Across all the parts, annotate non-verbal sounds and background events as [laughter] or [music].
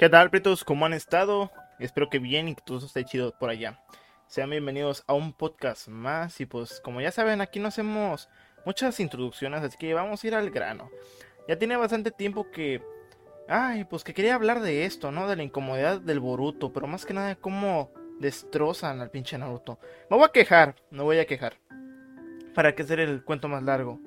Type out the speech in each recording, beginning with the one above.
¿Qué tal, Pretos? ¿Cómo han estado? Espero que bien y que todo esté chido por allá. Sean bienvenidos a un podcast más y pues como ya saben aquí no hacemos muchas introducciones así que vamos a ir al grano. Ya tiene bastante tiempo que... Ay, pues que quería hablar de esto, ¿no? De la incomodidad del Boruto, pero más que nada cómo destrozan al pinche Naruto. Me voy a quejar, no voy a quejar. Para que hacer el cuento más largo.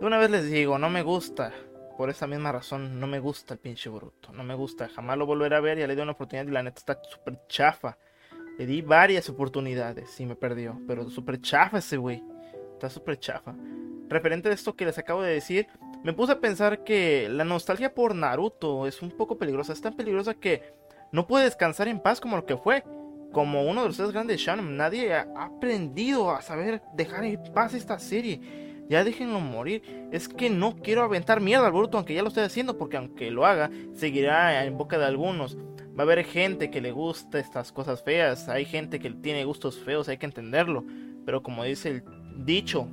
De una vez les digo, no me gusta. Por esa misma razón, no me gusta el pinche Boruto. No me gusta, jamás lo volveré a ver. Ya le di una oportunidad y la neta está súper chafa. Le di varias oportunidades y me perdió. Pero súper chafa ese güey. Está súper chafa. Referente a esto que les acabo de decir, me puse a pensar que la nostalgia por Naruto es un poco peligrosa. Es tan peligrosa que no puede descansar en paz como lo que fue. Como uno de los tres grandes Shaman. Nadie ha aprendido a saber dejar en paz esta serie. Ya déjenlo morir. Es que no quiero aventar mierda al Boruto, aunque ya lo estoy haciendo, porque aunque lo haga, seguirá en boca de algunos. Va a haber gente que le gusta estas cosas feas. Hay gente que tiene gustos feos, hay que entenderlo. Pero como dice el dicho,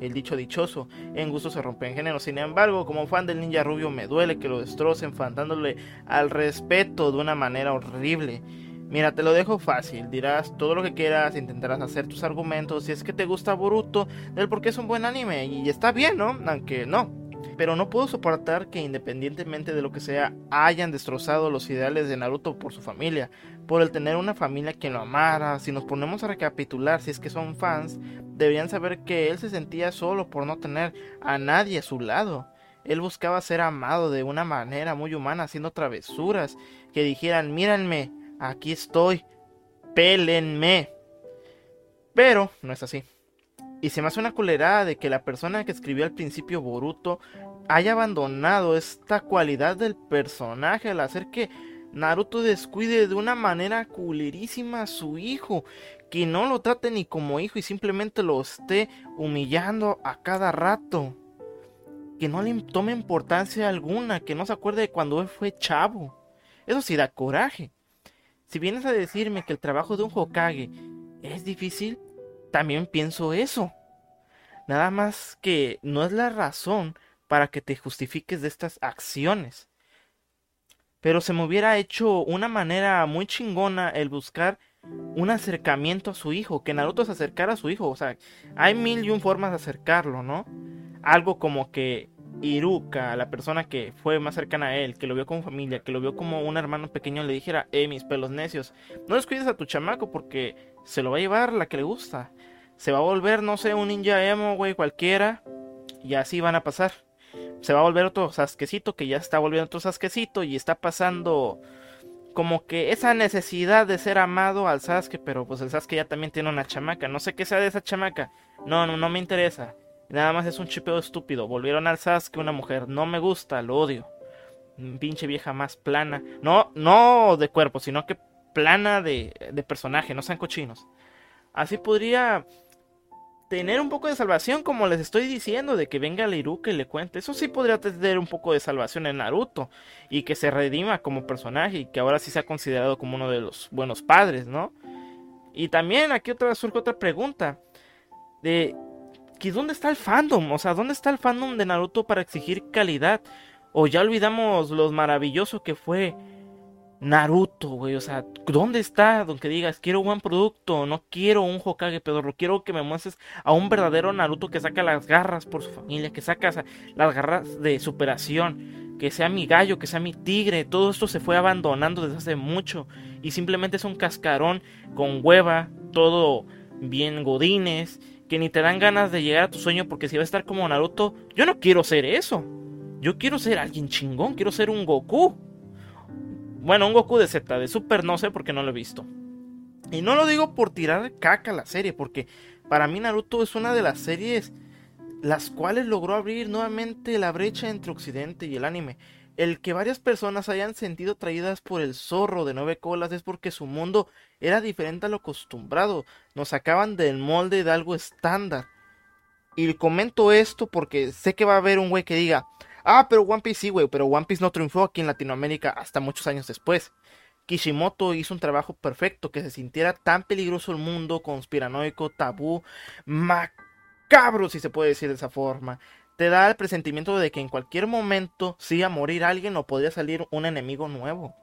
el dicho dichoso, en gusto se rompen géneros. Sin embargo, como fan del ninja rubio, me duele que lo destrocen, faltándole al respeto de una manera horrible. Mira, te lo dejo fácil, dirás todo lo que quieras, intentarás hacer tus argumentos, si es que te gusta Boruto, del por qué es un buen anime, y está bien, ¿no? Aunque no. Pero no puedo soportar que independientemente de lo que sea, hayan destrozado los ideales de Naruto por su familia, por el tener una familia que lo amara. Si nos ponemos a recapitular, si es que son fans, deberían saber que él se sentía solo por no tener a nadie a su lado. Él buscaba ser amado de una manera muy humana, haciendo travesuras, que dijeran, mírenme, aquí estoy, pélenme. Pero no es así. Y se me hace una culerada de que la persona que escribió al principio Boruto haya abandonado esta cualidad del personaje al hacer que Naruto descuide de una manera culerísima a su hijo, que no lo trate ni como hijo y simplemente lo esté humillando a cada rato. Que no le tome importancia alguna, que no se acuerde de cuando él fue chavo. Eso sí da coraje. Si vienes a decirme que el trabajo de un Hokage es difícil, también pienso eso. Nada más que no es la razón para que te justifiques de estas acciones. Pero se me hubiera hecho una manera muy chingona el buscar un acercamiento a su hijo, que Naruto se acercara a su hijo. O sea, hay mil y un formas de acercarlo, ¿no? Algo como que Iruka, la persona que fue más cercana a él, que lo vio como familia, que lo vio como un hermano pequeño, le dijera, eh, mis pelos necios, no descuides a tu chamaco porque se lo va a llevar la que le gusta. Se va a volver, no sé, un ninja emo, güey, cualquiera. Y así van a pasar. Se va a volver otro sasquecito que ya está volviendo otro sasquecito y está pasando como que esa necesidad de ser amado al Sasuke, pero pues el Sasuke ya también tiene una chamaca. No sé qué sea de esa chamaca. No, no, no me interesa. Nada más es un chipeo estúpido. Volvieron al Sasuke una mujer. No me gusta, lo odio. Pinche vieja más plana. No, no de cuerpo, sino que plana de, de personaje. No sean cochinos. Así podría tener un poco de salvación, como les estoy diciendo, de que venga Iruka y le cuente. Eso sí podría tener un poco de salvación en Naruto y que se redima como personaje y que ahora sí se ha considerado como uno de los buenos padres, ¿no? Y también aquí otra surge otra pregunta de que dónde está el fandom, o sea, dónde está el fandom de Naruto para exigir calidad o ya olvidamos lo maravilloso que fue Naruto, güey. O sea, ¿dónde está? Donde digas, quiero un buen producto, no quiero un Hokage pedorro, quiero que me muestres a un verdadero Naruto que saca las garras por su familia, que saca las garras de superación, que sea mi gallo, que sea mi tigre. Todo esto se fue abandonando desde hace mucho y simplemente es un cascarón con hueva, todo bien godines, que ni te dan ganas de llegar a tu sueño porque si va a estar como Naruto, yo no quiero ser eso. Yo quiero ser alguien chingón, quiero ser un Goku. Bueno, un Goku de Z, de Super no sé porque no lo he visto. Y no lo digo por tirar caca a la serie, porque para mí Naruto es una de las series las cuales logró abrir nuevamente la brecha entre Occidente y el anime. El que varias personas hayan sentido atraídas por el zorro de nueve colas es porque su mundo era diferente a lo acostumbrado. Nos sacaban del molde de algo estándar. Y comento esto porque sé que va a haber un güey que diga, Ah, pero One Piece sí, güey, pero One Piece no triunfó aquí en Latinoamérica hasta muchos años después. Kishimoto hizo un trabajo perfecto, que se sintiera tan peligroso el mundo, conspiranoico, tabú, macabro, si se puede decir de esa forma. Te da el presentimiento de que en cualquier momento sí a morir alguien o podría salir un enemigo nuevo.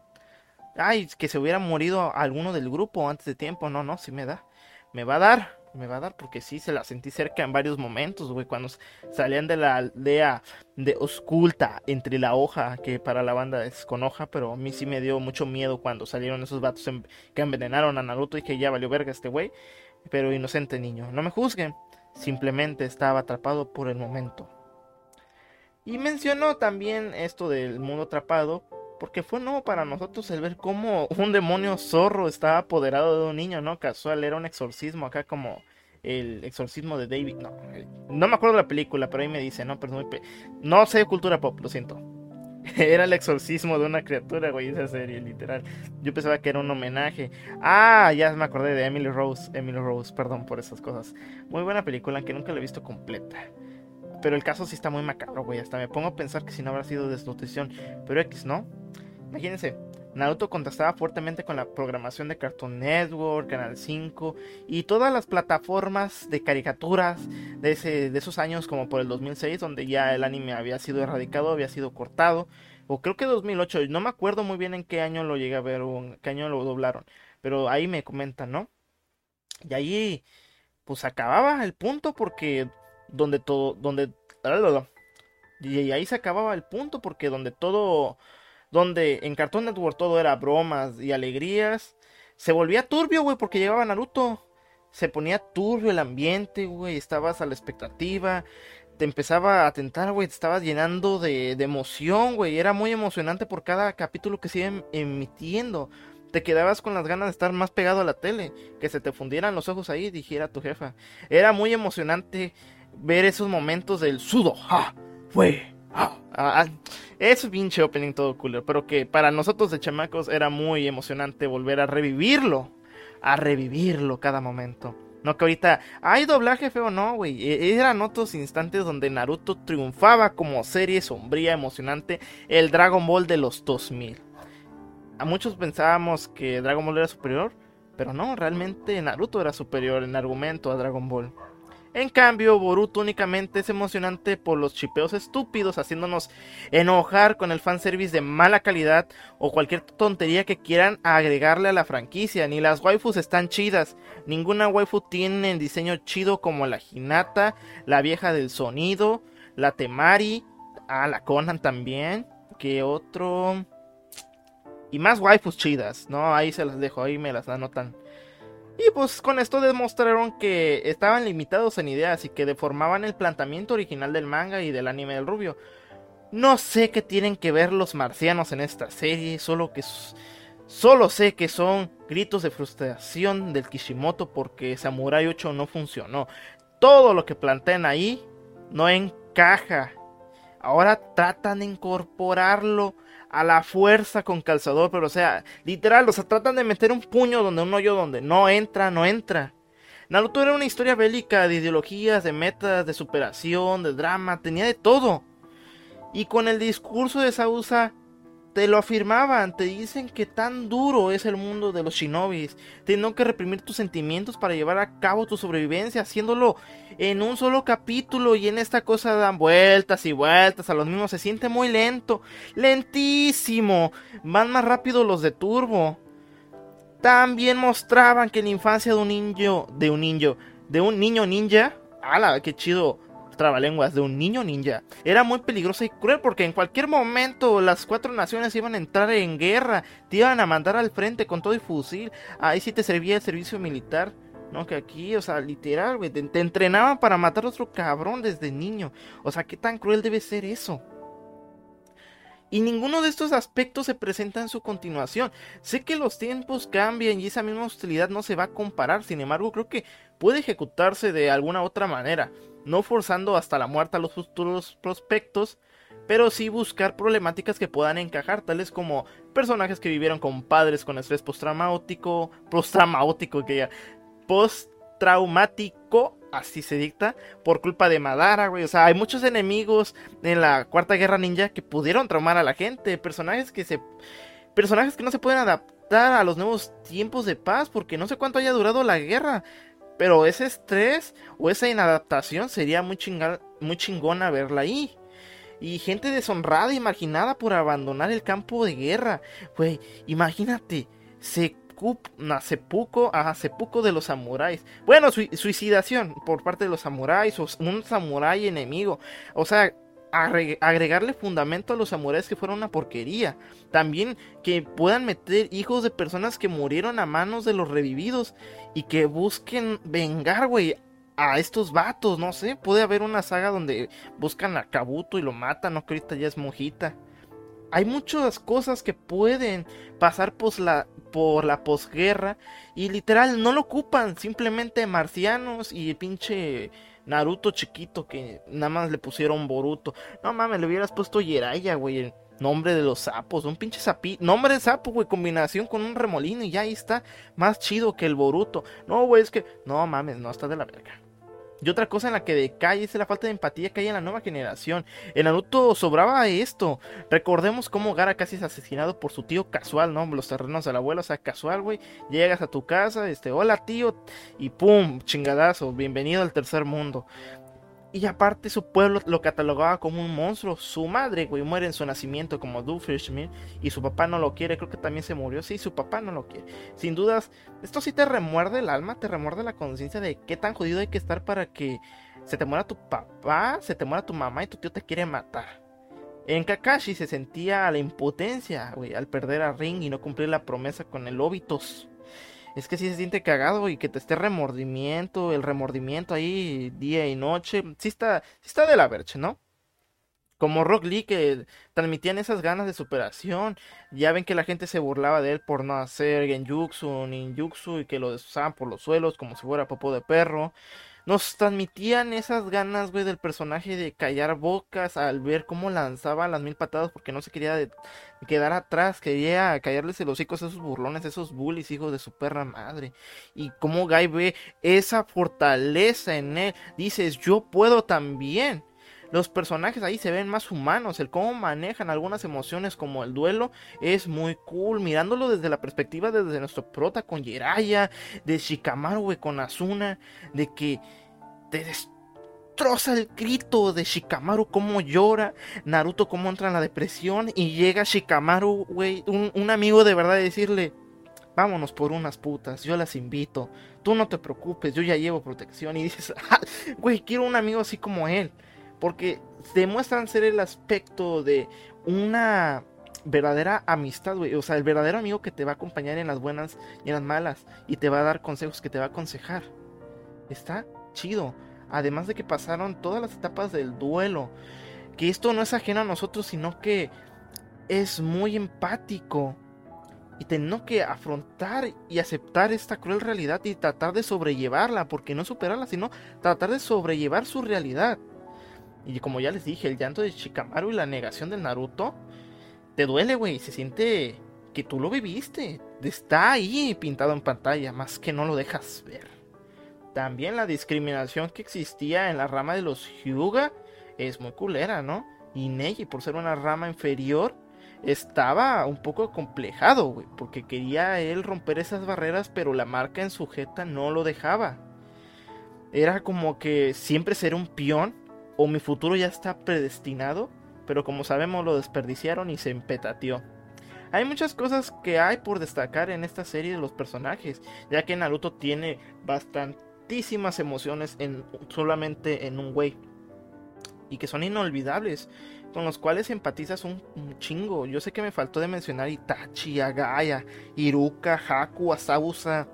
ay, que se hubiera morido alguno del grupo antes de tiempo. No, no, sí me da. Me va a dar, me va a dar porque sí se la sentí cerca en varios momentos, güey, cuando salían de la aldea de Osculta entre la hoja, que para la banda es con hoja, pero a mí sí me dio mucho miedo cuando salieron esos vatos que envenenaron a Naruto y que ya valió verga este güey, pero inocente niño, no me juzguen, simplemente estaba atrapado por el momento. Y mencionó también esto del mundo atrapado, porque fue nuevo para nosotros el ver cómo un demonio zorro estaba apoderado de un niño, ¿no? Casual, era un exorcismo acá como el exorcismo de David. No, no me acuerdo la película, pero ahí me dice, ¿no? Pero no sé cultura pop, lo siento. [laughs] Era el exorcismo de una criatura, güey, esa serie, literal. Yo pensaba que era un homenaje. Ah, ya me acordé de Emily Rose. Emily Rose, perdón por esas cosas. Muy buena película, que nunca la he visto completa. Pero el caso sí está muy macabro, güey. Hasta me pongo a pensar que si no habrá sido desnutrición. Pero X, ¿no? Imagínense, Naruto contrastaba fuertemente con la programación de Cartoon Network, Canal 5 y todas las plataformas de caricaturas de, ese, de esos años como por el 2006 donde ya el anime había sido erradicado, había sido cortado, o creo que 2008, no me acuerdo muy bien en qué año lo llegué a ver o en qué año lo doblaron, pero ahí me comentan, ¿no? Y ahí pues acababa el punto porque donde todo, donde... Y ahí se acababa el punto porque donde todo donde en Cartoon Network todo era bromas y alegrías, se volvía turbio, güey, porque llegaba Naruto. Se ponía turbio el ambiente, güey, estabas a la expectativa, te empezaba a tentar, güey, te estabas llenando de, de emoción, güey, era muy emocionante por cada capítulo que se iba em, emitiendo. Te quedabas con las ganas de estar más pegado a la tele, que se te fundieran los ojos ahí, dijera tu jefa. Era muy emocionante ver esos momentos del sudo, ja, fue, ja, ah, es pinche opening todo cooler, pero que para nosotros de chamacos era muy emocionante volver a revivirlo, a revivirlo cada momento. No que ahorita hay doblaje feo, no, güey. E, eran otros instantes donde Naruto triunfaba como serie sombría, emocionante, el Dragon Ball de los 2000. A muchos pensábamos que Dragon Ball era superior, pero no, realmente Naruto era superior en argumento a Dragon Ball. En cambio, Boruto únicamente es emocionante por los chipeos estúpidos, haciéndonos enojar con el fanservice de mala calidad o cualquier tontería que quieran agregarle a la franquicia. Ni las waifus están chidas. Ninguna waifu tiene el diseño chido como la Hinata, la vieja del sonido, la Temari, ah, la Conan también. Que otro. Y más waifus chidas, ¿no? Ahí se las dejo, ahí me las anotan. Y pues con esto demostraron que estaban limitados en ideas y que deformaban el planteamiento original del manga y del anime del rubio. No sé qué tienen que ver los marcianos en esta serie, solo que solo sé que son gritos de frustración del Kishimoto porque Samurai 8 no funcionó. Todo lo que plantean ahí no encaja. Ahora tratan de incorporarlo a la fuerza con calzador, pero o sea, literal, o sea, tratan de meter un puño donde un hoyo donde no entra, no entra. Naruto era una historia bélica de ideologías, de metas, de superación, de drama, tenía de todo. Y con el discurso de Sausa te lo afirmaban, te dicen que tan duro es el mundo de los shinobis, teniendo que reprimir tus sentimientos para llevar a cabo tu sobrevivencia, haciéndolo en un solo capítulo y en esta cosa dan vueltas y vueltas a los mismos, se siente muy lento, lentísimo, van más rápido los de turbo. También mostraban que la infancia de un niño, de un niño, de un niño ninja, ala, qué chido, trabalenguas de un niño ninja era muy peligrosa y cruel porque en cualquier momento las cuatro naciones iban a entrar en guerra, te iban a mandar al frente con todo y fusil, ahí sí te servía el servicio militar. No, que aquí, o sea, literal, te, entrenaban para matar a otro cabrón desde niño. O sea, ¿qué tan cruel debe ser eso? Y ninguno de estos aspectos se presenta en su continuación. Sé que los tiempos cambian y esa misma hostilidad no se va a comparar, sin embargo creo que puede ejecutarse de alguna otra manera no forzando hasta la muerte a los futuros prospectos, pero sí buscar problemáticas que puedan encajar, tales como personajes que vivieron con padres con estrés postraumático, postraumático, que ya, así se dicta, por culpa de Madara, güey. O sea, hay muchos enemigos en la Cuarta Guerra Ninja que pudieron traumar a la gente, personajes que se. personajes que no se pueden adaptar a los nuevos tiempos de paz, porque no sé cuánto haya durado la guerra. Pero ese estrés o esa inadaptación sería muy, muy chingona verla ahí. y gente deshonrada y marginada por abandonar el campo de guerra. Güey, imagínate, se Seppuku, ajá, Seppuku de los samuráis. Bueno, suicidación por parte de los samuráis o un samurái enemigo. O sea, agregarle fundamento a los samuráis que fueron una porquería. También que puedan meter hijos de personas que murieron a manos de los revividos y que busquen vengar, güey, a estos vatos, no sé. Puede haber una saga donde buscan a Kabuto y lo matan, no que ahorita ya es mojita. Hay muchas cosas que pueden pasar por la, por la posguerra y literal no lo ocupan, simplemente marcianos y pinche Naruto chiquito que nada más le pusieron Boruto. No mames, le hubieras puesto Yeraya, güey. El nombre de los sapos. Un pinche sapi. Nombre de sapo, güey. Combinación con un remolino y ya ahí está. Más chido que el Boruto. No, güey, es que. No mames, no, está de la verga. Y otra cosa en la que decae es la falta de empatía que hay en la nueva generación. En Naruto sobraba esto. Recordemos cómo Gara casi es asesinado por su tío casual, ¿no? Los terrenos del abuelo, o sea, casual, güey. Llegas a tu casa, este, hola tío, y pum, chingadazo, bienvenido al tercer mundo. Y aparte su pueblo lo catalogaba como un monstruo. Su madre, güey, muere en su nacimiento como Doofenshmirtz y su papá no lo quiere. Creo que también se murió. Sí, su papá no lo quiere. Sin dudas, esto sí te remuerde el alma, te remuerde la conciencia de qué tan jodido hay que estar para que se te muera tu papá, se te muera tu mamá y tu tío te quiere matar. En Kakashi se sentía la impotencia, güey, al perder a Ring y no cumplir la promesa con el Obitos es que sí se siente cagado y que te esté remordimiento, el remordimiento ahí día y noche, sí está, sí está de la verche, ¿no? Como Rock Lee que transmitían esas ganas de superación, ya ven que la gente se burlaba de él por no hacer genjutsu, ninjutsu y que lo usaban por los suelos como si fuera popó de perro nos transmitían esas ganas, güey, del personaje de callar bocas al ver cómo lanzaba las mil patadas porque no se quería quedar atrás, quería callarles el hocico a esos burlones, esos bullies, hijos de su perra madre. Y cómo Guy ve esa fortaleza en él, dices, yo puedo también. Los personajes ahí se ven más humanos, el cómo manejan algunas emociones como el duelo es muy cool, mirándolo desde la perspectiva desde nuestro prota con Jiraiya, de Shikamaru con Asuna, de que te destroza el grito de Shikamaru cómo llora, Naruto cómo entra en la depresión y llega Shikamaru, güey, un, amigo de verdad decirle, vámonos por unas putas, yo las invito, tú no te preocupes, yo ya llevo protección y dices, [laughs] ah, güey, quiero un amigo así como él. Porque demuestran ser el aspecto de una verdadera amistad, güey. O sea, el verdadero amigo que te va a acompañar en las buenas y en las malas. Y te va a dar consejos que te va a aconsejar. Está chido. Además de que pasaron todas las etapas del duelo. Que esto no es ajeno a nosotros, sino que es muy empático. Y tenemos que afrontar y aceptar esta cruel realidad y tratar de sobrellevarla. Porque no superarla, sino tratar de sobrellevar su realidad. Y como ya les dije, el llanto de Shikamaru y la negación del Naruto, te duele, güey. Se siente que tú lo viviste. Está ahí pintado en pantalla, más que no lo dejas ver. También la discriminación que existía en la rama de los Hyuga es muy culera, ¿no? Y Neji, por ser una rama inferior, estaba un poco complejado, güey, porque quería él romper esas barreras, pero la marca en sujeta no lo dejaba. Era como que siempre ser un peón o mi futuro ya está predestinado, pero como sabemos lo desperdiciaron y se empetateó. Hay muchas cosas que hay por destacar en esta serie de los personajes, ya que Naruto tiene bastantísimas emociones en solamente en un güey y que son inolvidables, con los cuales empatizas un, chingo. Yo sé que me faltó de mencionar Itachi, Agaya, Iruka, Haku, Asabusa,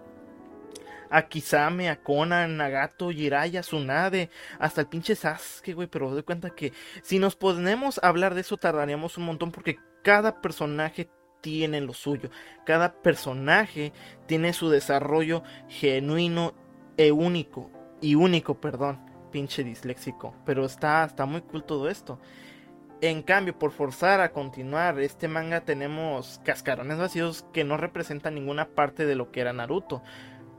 a Kisame, a Conan, Nagato, Jiraiya, Tsunade, hasta el pinche Sasuke, güey, pero doy cuenta que si nos ponemos a hablar de eso tardaríamos un montón porque cada personaje tiene lo suyo, cada personaje tiene su desarrollo genuino e único, y único, perdón, pinche disléxico, pero está, está muy cool todo esto. En cambio, por forzar a continuar este manga tenemos cascarones vacíos que no representan ninguna parte de lo que era Naruto.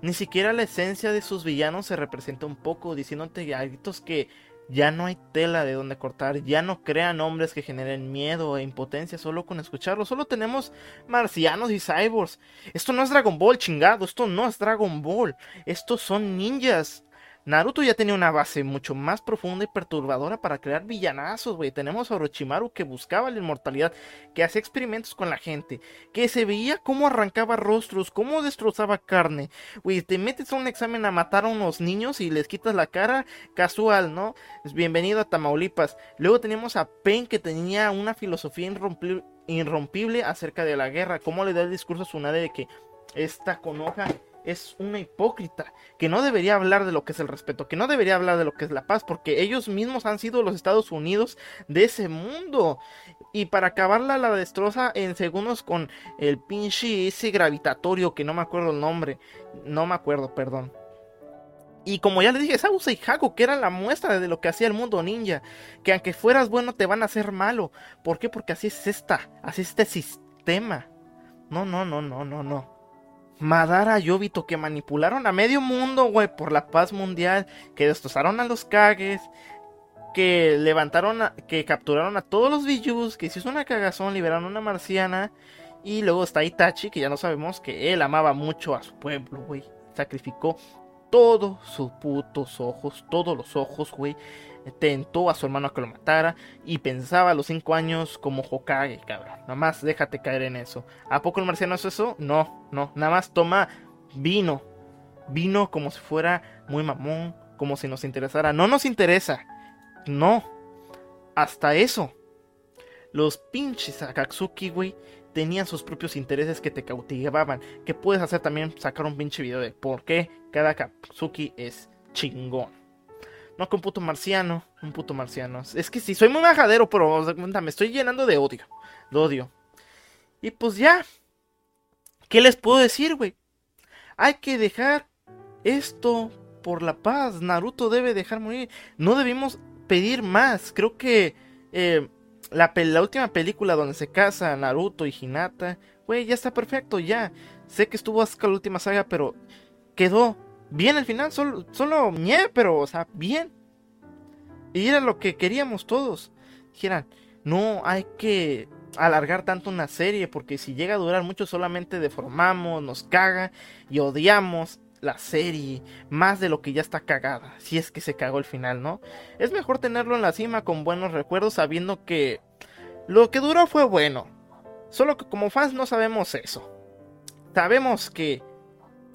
Ni siquiera la esencia de sus villanos se representa un poco, diciéndote a gritos que ya no hay tela de donde cortar, ya no crean hombres que generen miedo e impotencia solo con escucharlo, solo tenemos marcianos y cyborgs. Esto no es Dragon Ball, chingado, esto no es Dragon Ball, estos son ninjas. Naruto ya tenía una base mucho más profunda y perturbadora para crear villanazos, güey. Tenemos a Orochimaru que buscaba la inmortalidad, que hacía experimentos con la gente, que se veía cómo arrancaba rostros, cómo destrozaba carne. Güey, te metes a un examen a matar a unos niños y les quitas la cara casual, ¿no? Bienvenido a Tamaulipas. Luego tenemos a Pen que tenía una filosofía irrompible, acerca de la guerra. Cómo le da el discurso a Tsunade de que esta conoja es una hipócrita, que no debería hablar de lo que es el respeto, que no debería hablar de lo que es la paz, porque ellos mismos han sido los Estados Unidos de ese mundo. Y para acabarla la destroza en segundos con el pinche ese gravitatorio que no me acuerdo el nombre, no me acuerdo, perdón. Y como ya le dije, Sausa y Hago, que era la muestra de lo que hacía el mundo ninja, que aunque fueras bueno te van a hacer malo. ¿Por qué? Porque así es esta, así es este sistema. No, no, no, no, no, no. Madara y Obito que manipularon a medio mundo, güey, por la paz mundial, que destrozaron a los Kages, que levantaron, a, que capturaron a todos los Bijus, que hizo una cagazón, liberaron a una marciana, y luego está Itachi, que ya no sabemos que él amaba mucho a su pueblo, güey, sacrificó todos sus putos ojos, todos los ojos, güey, tentó a su hermano a que lo matara y pensaba a los 5 años como Hokage, cabrón. Nada más déjate caer en eso. ¿A poco el marciano es eso? No, no. Nada más toma vino. Vino como si fuera muy mamón, como si nos interesara. No nos interesa. No. Hasta eso. Los pinches Akatsuki, güey, tenían sus propios intereses que te cautivaban. Que puedes hacer también sacar un pinche video de por qué cada Akatsuki es chingón. No que un puto marciano. Un puto marciano. Es que sí, soy muy majadero, pero me estoy llenando de odio. De odio. Y pues ya. ¿Qué les puedo decir, güey? Hay que dejar esto por la paz. Naruto debe dejar morir. No debimos pedir más. Creo que eh, la, la, última película donde se casa Naruto y Hinata, güey, ya está perfecto, ya. Sé que estuvo hasta la última saga, pero quedó bien al final, solo, solo pero, o sea, bien. Y era lo que queríamos todos. Dijeran, no hay que alargar tanto una serie, porque si llega a durar mucho solamente deformamos, nos caga y odiamos la serie más de lo que ya está cagada, si es que se cagó el final, ¿no? Es mejor tenerlo en la cima con buenos recuerdos sabiendo que lo que duró fue bueno. Solo que como fans no sabemos eso. Sabemos que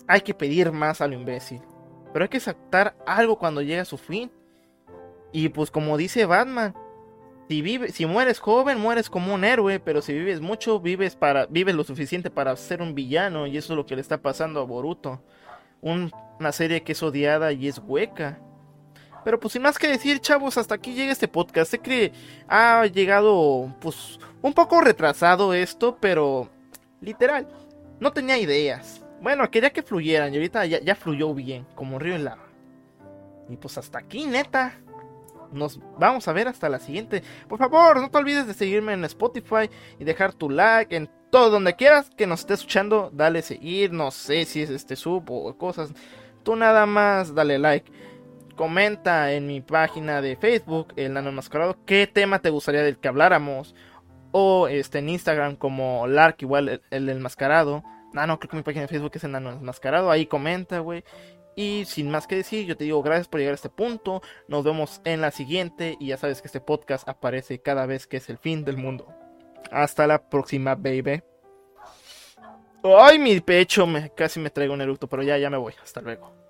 hay que pedir más a lo imbécil. Pero hay que aceptar algo cuando llega a su fin. Y pues como dice Batman, si, vive, si mueres joven, mueres como un héroe, pero si vives mucho, vives, para, vives lo suficiente para ser un villano. Y eso es lo que le está pasando a Boruto. Una serie que es odiada y es hueca. Pero pues sin más que decir, chavos, hasta aquí llega este podcast. Sé que ha llegado pues un poco retrasado esto, pero literal, no tenía ideas. Bueno, quería que fluyeran y ahorita ya, fluyó bien, como río en lava. Y pues hasta aquí, neta. Nos vamos a ver hasta la siguiente. Por favor, no te olvides de seguirme en Spotify y dejar tu like todo donde quieras que nos esté escuchando. Dale seguir, no sé si es este sub o cosas. Tú nada más dale like. Comenta en mi página de Facebook, el Nano Enmascarado, qué tema te gustaría del que habláramos. O este, en Instagram como Lark, igual el, el enmascarado. Ah, no, creo que mi página de Facebook es Enano Enmascarado. Ahí comenta, güey. Y sin más que decir, yo te digo gracias por llegar a este punto. Nos vemos en la siguiente. Y ya sabes que este podcast aparece cada vez que es el fin del mundo. Hasta la próxima, baby. Ay, mi pecho, me, casi me traigo un eructo, pero ya, ya me voy. Hasta luego.